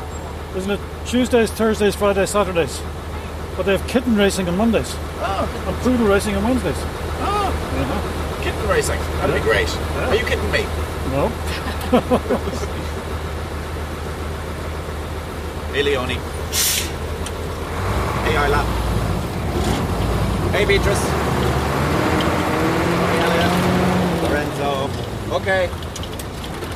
isn't it Tuesdays, Thursdays, Fridays, Saturdays? But they have kitten racing on Mondays oh. and poodle racing on Wednesdays. Oh. Uh-huh. Kitten racing. That'd be great. Are you kidding me? No, Hey, Leonie. Hey, Isla. Hey, Beatrice. Hey, Elliot. Lorenzo. Okay.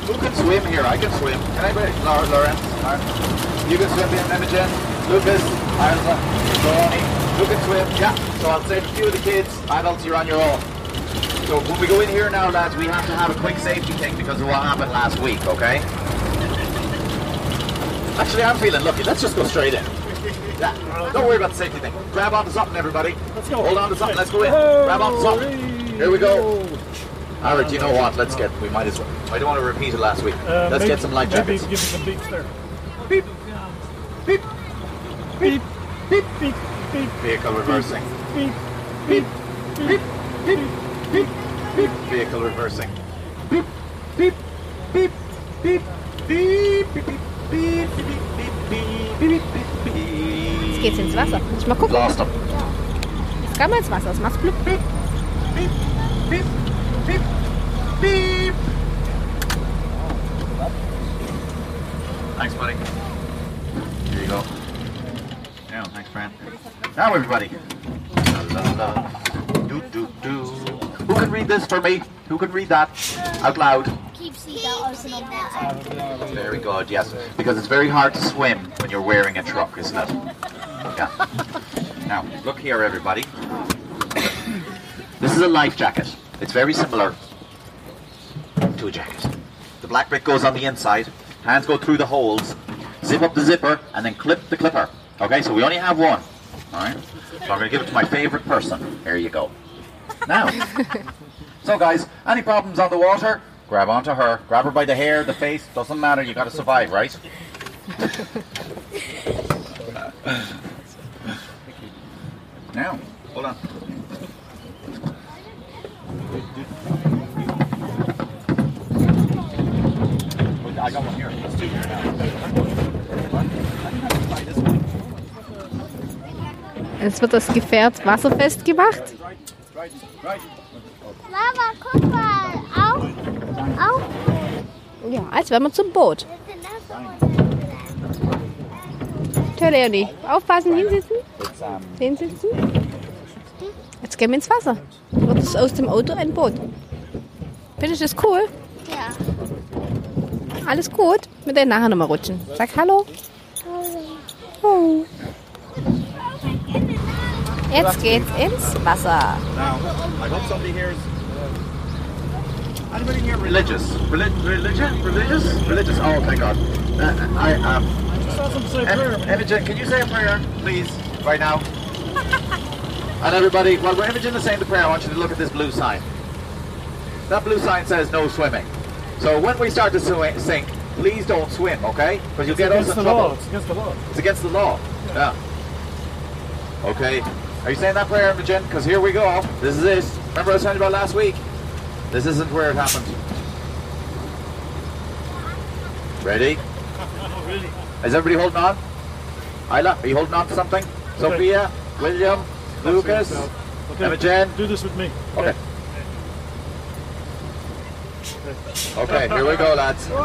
Who can swim here? I can swim. Can I, Laura, Lawrence. Lauren. You can swim, in Imogen. Lucas. Isla. Leonie. Who can swim? Yeah. So I'll save a few of the kids. Adults, you're on your own. So when we go in here now, lads, we have to have a quick safety thing because of what happened last week, okay? Actually, I'm feeling lucky. Let's just go straight in. Yeah, don't worry about the safety thing. Grab onto something, everybody. Let's go. Hold on to something. Let's go in. Grab onto something. Here we go. Alright, you know what? Let's get. We might as well. I don't want to repeat it last week. Uh, Let's maybe- get some life Maybe jackets. give me some beeps there. Beep, beep, Beep, beep, beep, beep, Vehicle reversing. beep, beep, beep, beep, beep, beep. Vehicle reversing. Beep, beep, beep, beep, beep, beep, beep, beep, beep, beep, beep, beep, beep, beep. Jetzt geht's ins Wasser. Muss ich mal gucken. Him. Jetzt kann man ins Wasser. Es macht blub. Beep, beep, beep, beep. Thanks, buddy. Fran. Now, everybody. La, la, la. Do, do, do. Who can read this for me? Who can read that out loud? Very good, yes. Because it's very hard to swim when you're wearing a truck, isn't it? Yeah. Now, look here, everybody. This is a life jacket. It's very similar to a jacket. The black bit goes on the inside, hands go through the holes, zip up the zipper, and then clip the clipper. Okay, so we only have one. Alright? So I'm going to give it to my favorite person. There you go. Now, so guys, any problems on the water? Grab onto her. Grab her by the hair, the face. Doesn't matter. You got to survive, right? now, hold on. I got one here. Let's two here now. Jetzt wird das Gefährt wasserfest gemacht. Mama, guck mal. Auf. Auf. Ja, als wären wir zum Boot. Tja, Leonie, aufpassen, hinsitzen. Hinsitzen. Jetzt gehen wir ins Wasser. Wird es aus dem Auto ein Boot. Findest du das cool? Ja. Alles gut? Wir werden nachher nochmal rutschen. Sag Hallo. Oh. Jetzt geht's ins Wasser. Now, I hope somebody here is. Anybody here religious? Reli- religion? Religious? Religious? Oh, thank God. Uh, I um. Just ask them to say a prayer. Em- Imogen, can you say a prayer, please, right now? and everybody, while we're Imogen is saying the prayer, I want you to look at this blue sign. That blue sign says no swimming. So when we start to swi- sink, please don't swim, okay? Because you'll get us Against in the law. It's against the law. It's against the law. Yeah. Okay. Are you saying that prayer, Imogen? Because here we go. This is it. Remember I was telling you about last week? This isn't where it happened. Ready? Is everybody holding on? Isla, are you holding on to something? Sophia, William, Lucas, Okay. Imogen. Do this with me. Okay. Okay, here we go, lads. Whoa!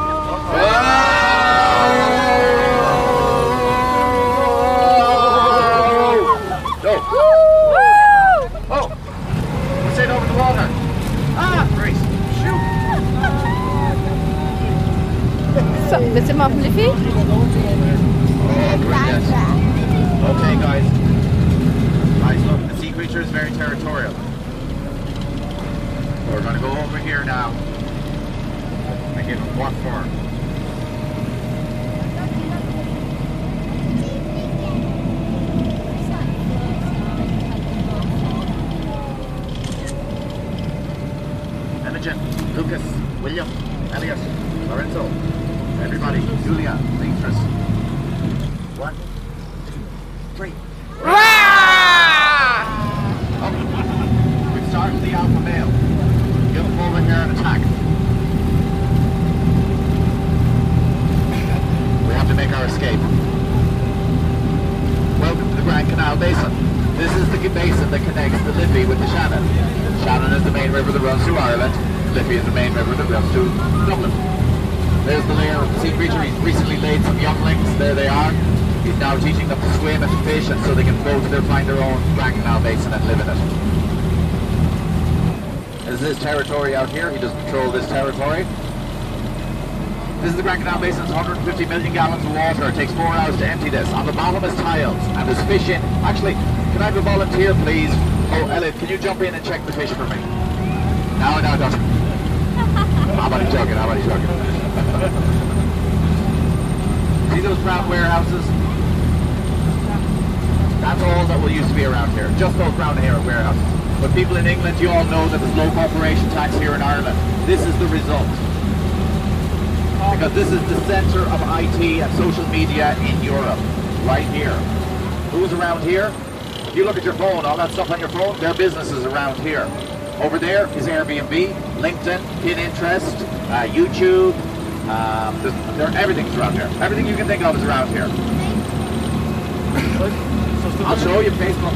something that's in my Liffey? Okay, guys. Guys, look, the sea creature is very territorial. We're going to go over here now. I give him what for? Lucas, William, Elias, Lorenzo, everybody. Julia, Beatrice. One, two, three. Up. We start with the alpha male. Give him over here and attack. We have to make our escape. Welcome to the Grand Canal Basin. This is the basin that connects the Liffey with the Shannon. Shannon is the main river that runs through Ireland. Liffey is the main river that runs through Dublin. There's the layer of the sea creature. He's laid some younglings. There they are. He's now teaching them to swim and to fish and so they can go to their, find their own Canal Basin and live in it. This is his territory out here. He does control this territory. This is the Grand Canal Basin. It's 150 million gallons of water. It takes four hours to empty this. On the bottom is tiles, and there's fish in. Actually, can I have a volunteer, please? Oh, Elliot, can you jump in and check the fish for me? No, no, don't. How about he joking? How about he joking? See those brown warehouses? That's all that will used to be around here. Just those brown hair warehouses. But people in England, you all know that there's low corporation tax here in Ireland. This is the result because this is the center of IT and social media in Europe, right here. Who's around here? If you look at your phone, all that stuff on your phone, their business is around here. Over there is Airbnb, LinkedIn, Pinterest, uh, YouTube. Um, there, everything's around here. Everything you can think of is around here. I'll show you Facebook.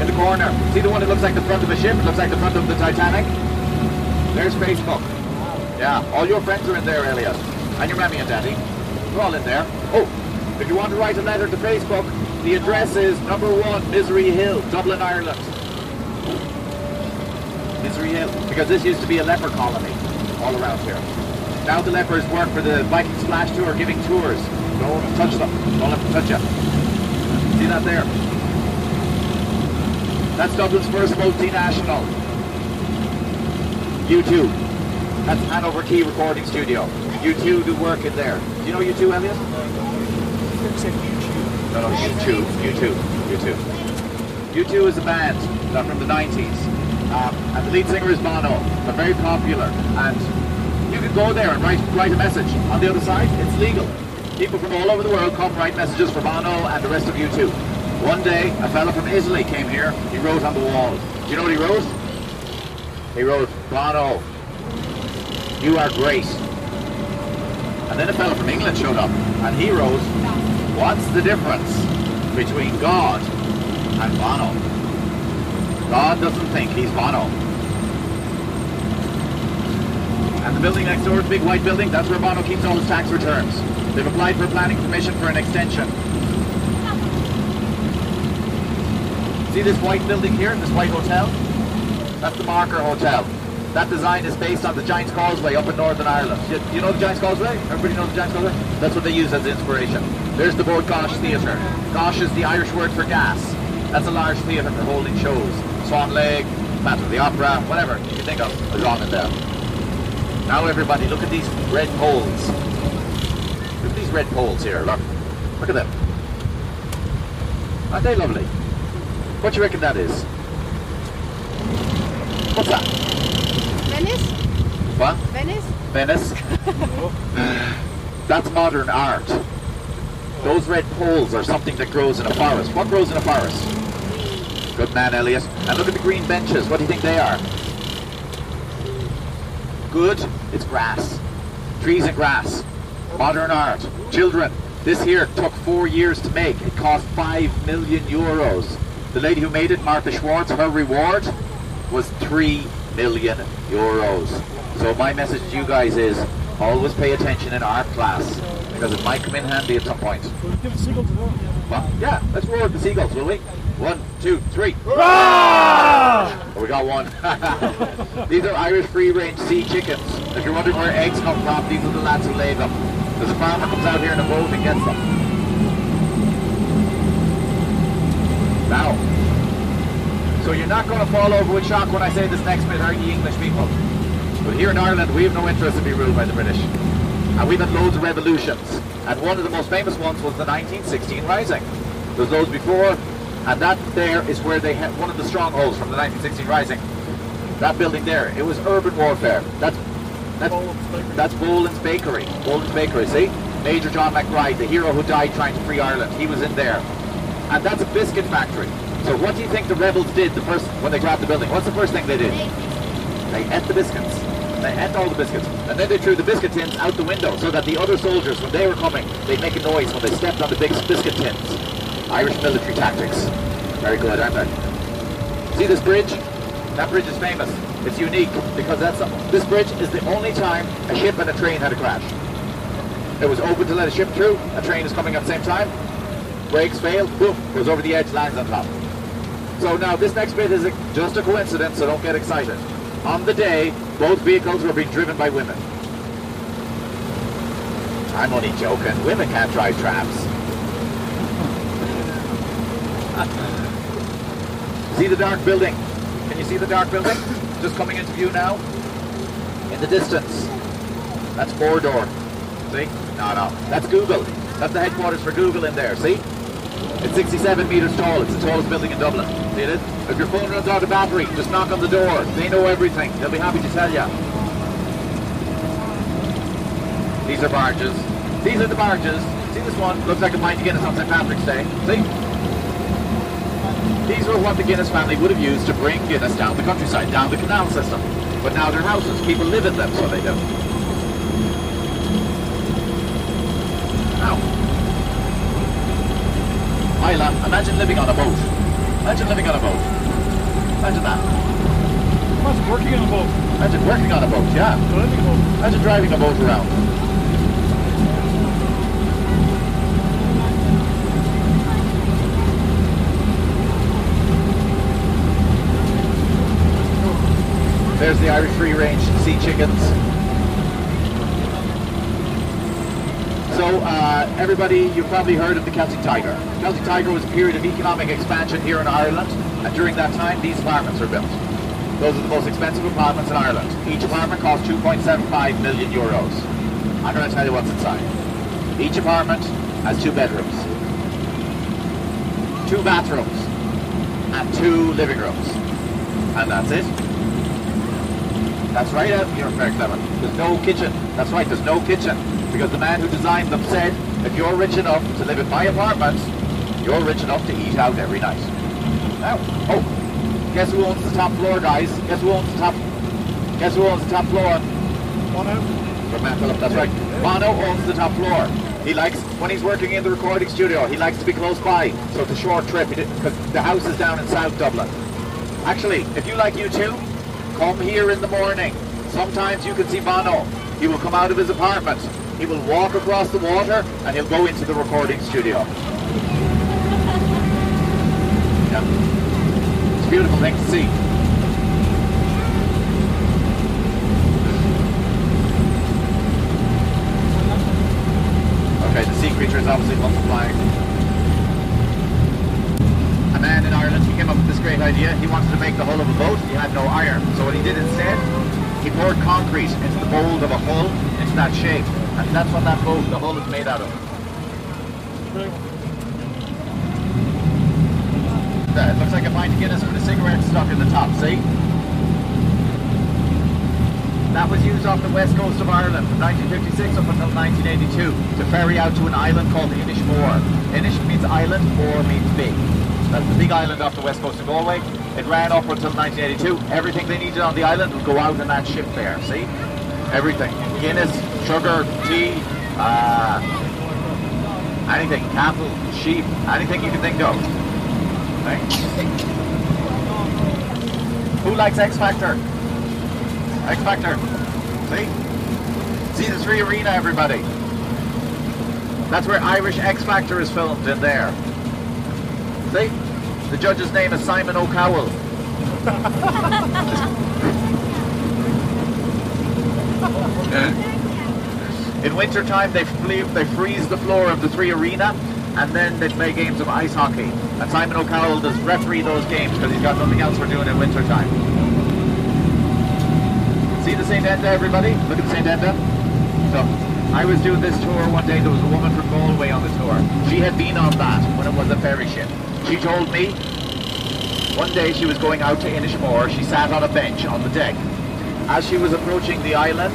In the corner. See the one that looks like the front of a ship? It looks like the front of the Titanic? There's Facebook. Yeah, all your friends are in there, Elliot. And your mammy and daddy. They're all in there. Oh, if you want to write a letter to Facebook, the address is number one, Misery Hill, Dublin, Ireland. Misery Hill. Because this used to be a leper colony all around here. Now the lepers work for the Viking Splash Tour giving tours. Don't touch them. Don't let them touch you. See that there? That's Dublin's first multinational. U2. That's Hanover Quay Recording Studio. U2 do work in there. Do you know U2, Elliot? No, no, U2. U2. U2. U2 is a band from the 90s. Um, and the lead singer is Bono. They're very popular. And go there and write, write a message. On the other side, it's legal. People from all over the world come write messages for Bono and the rest of you too. One day, a fellow from Italy came here. He wrote on the wall. Do you know what he wrote? He wrote, Bono, you are great. And then a fellow from England showed up and he wrote, What's the difference between God and Bono? God doesn't think he's Bono. And the building next door is a big white building, that's where Bono keeps all his tax returns. They've applied for planning permission for an extension. See this white building here, this white hotel? That's the Marker Hotel. That design is based on the Giant's Causeway up in Northern Ireland. You, you know the Giant's Causeway? Everybody knows the Giant's Causeway? That's what they use as inspiration. There's the Bord Gáis Theatre. Gáis is the Irish word for gas. That's a large theatre for holding shows. Swan Lake, Phantom of the Opera, whatever you can think of is on in. Now everybody, look at these red poles. Look at these red poles here, look. Look at them. Aren't they lovely? What do you reckon that is? What's that? Venice? What? Venice? Venice. That's modern art. Those red poles are something that grows in a forest. What grows in a forest? Good man, Elliot. And look at the green benches. What do you think they are? Good. It's grass. Trees and grass. Modern art. Children. This here took four years to make. It cost five million euros. The lady who made it, Martha Schwartz, her reward was three million euros. So my message to you guys is always pay attention in art class because it might come in handy at some point. Give a seagull to them. Well, yeah, let's at the seagulls, will we? One, two, three. Oh, we got one. these are Irish free-range sea chickens. If you're wondering where eggs come from, these are the lads who lay them. There's a farmer comes out here in a boat and gets them. Now, so you're not going to fall over with shock when I say this next bit, are you English people? But here in Ireland, we have no interest in being ruled by the British. And we've had loads of revolutions. And one of the most famous ones was the 1916 Rising. There's those before, and that there is where they had one of the strongholds from the 1916 Rising. That building there, it was urban warfare. That's That's, that's Boland's Bakery. Boland's Bakery, see? Major John MacBride, the hero who died trying to free Ireland. He was in there. And that's a biscuit factory. So what do you think the rebels did the first when they grabbed the building? What's the first thing they did? They ate the biscuits. They ate all the biscuits. And then they threw the biscuit tins out the window so that the other soldiers, when they were coming, they'd make a noise when they stepped on the big biscuit tins. Irish military tactics. Very good, aren't they? See this bridge? That bridge is famous. It's unique because that's this bridge is the only time a ship and a train had a crash. It was open to let a ship through. A train is coming at the same time. Brakes fail. Boom. Goes over the edge. Lands on top. So now this next bit is a, just a coincidence. So don't get excited. On the day, both vehicles were being driven by women. I'm only joking. Women can't drive trams. see the dark building? Can you see the dark building? Just coming into view now. In the distance. That's Mordor. See? No, no. That's Google. That's the headquarters for Google in there. See? It's 67 metres tall. It's the tallest building in Dublin. See it? If your phone runs out of battery, just knock on the door. They know everything. They'll be happy to tell you. These are barges. These are the barges. See this one? Looks like a pint of Guinness on St. Patrick's Day. See? These were what the Guinness family would have used to bring Guinness down the countryside, down the canal system. But now they're houses. People live in them, so they don't. Now, Isla, imagine living on a boat. Imagine living on a boat. Imagine that. Imagine working on a boat. Imagine working on a boat, yeah. Imagine driving a boat around. There's the Irish free range sea chickens. So, uh, everybody, you've probably heard of the Celtic Tiger. Celtic Tiger was a period of economic expansion here in Ireland, and during that time, these apartments were built. Those are the most expensive apartments in Ireland. Each apartment costs 2.75 million euros. I'm going to tell you what's inside. Each apartment has two bedrooms, two bathrooms, and two living rooms. And that's it. That's right. You're very clever. There's no kitchen. That's right, there's no kitchen. Because the man who designed them said, if you're rich enough to live in my apartment, you're rich enough to eat out every night. Now, oh, guess who owns the top floor, guys? Guess who owns the top? Guess who owns the top floor? Bono. From Matt Phillip, that's right. Bono owns the top floor. He likes, when he's working in the recording studio, he likes to be close by. So it's a short trip, because the house is down in South Dublin. Actually, if you like U2, come here in the morning. Sometimes you can see Bono. He will come out of his apartment. He will walk across the water and he'll go into the recording studio. Yeah. It's a beautiful thing to see. Okay, the sea creature is obviously multiplying. A man in Ireland, he came up with this great idea. He wanted to make the hull of a boat. He had no iron. So what he did instead, he poured concrete into the mold of a hull, into that shape. And that's what that boat, the hull is made out of. There, it looks like a pint of Guinness with a cigarette stuck in the top, see? That was used off the west coast of Ireland from 1956 up until 1982 to ferry out to an island called Inishmore. Inish means island, Moor means big. That's the big island off the west coast of Galway. It ran up until 1982. Everything they needed on the island would go out in that ship there, see? Everything. Guinness, sugar, tea, uh, anything, cattle, sheep, anything you can think of. Who likes X Factor? X Factor. See? See the 3Arena, everybody. That's where Irish X Factor is filmed in there. See? The judge's name is Simon O'Cowell. In winter time, they, they freeze the floor of the 3Arena, and then they play games of ice hockey. And Simon O'Cowell does referee those games because he's got nothing else for doing in winter time. See the St. Enda, everybody? Look at St. Enda. So, I was doing this tour one day. There was a woman from Galway on the tour. She had been on that when it was a ferry ship. She told me one day she was going out to Inishmore. She sat on a bench on the deck. As she was approaching the island,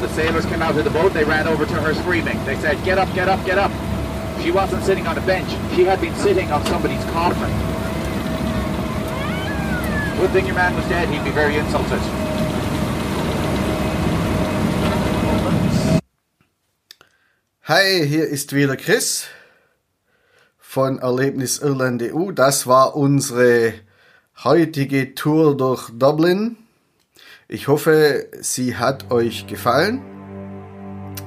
The sailors came out of the boat. They ran over to her screaming. They said, "Get up! Get up! Get up!" She wasn't sitting on a bench. She had been sitting on somebody's coffin. Good thing your man was dead. He'd be very insulted. Hi, hier ist wieder Chris von Erlebnis Irland EU. Das war unsere heutige Tour durch Dublin. Ich hoffe, sie hat euch gefallen.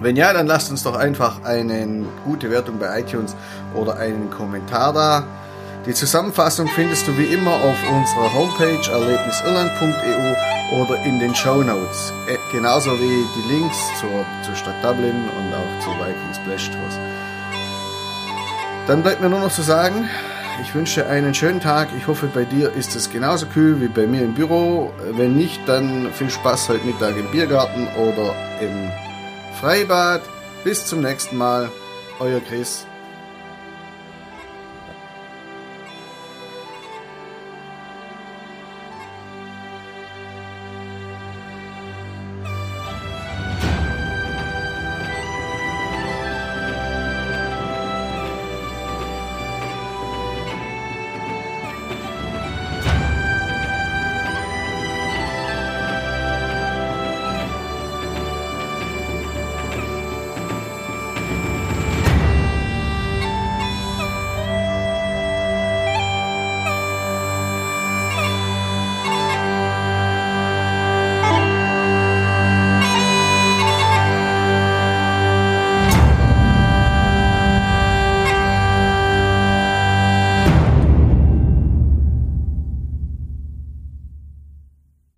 Wenn ja, dann lasst uns doch einfach eine gute Wertung bei iTunes oder einen Kommentar da. Die Zusammenfassung findest du wie immer auf unserer Homepage erlebnisirland.eu oder in den Show Notes. Äh, genauso wie die Links zur, zur Stadt Dublin und auch zur Viking Splash Tours. Dann bleibt mir nur noch zu sagen, ich wünsche einen schönen Tag. Ich hoffe, bei dir ist es genauso kühl wie bei mir im Büro. Wenn nicht, dann viel Spaß heute Mittag im Biergarten oder im Freibad. Bis zum nächsten Mal. Euer Chris.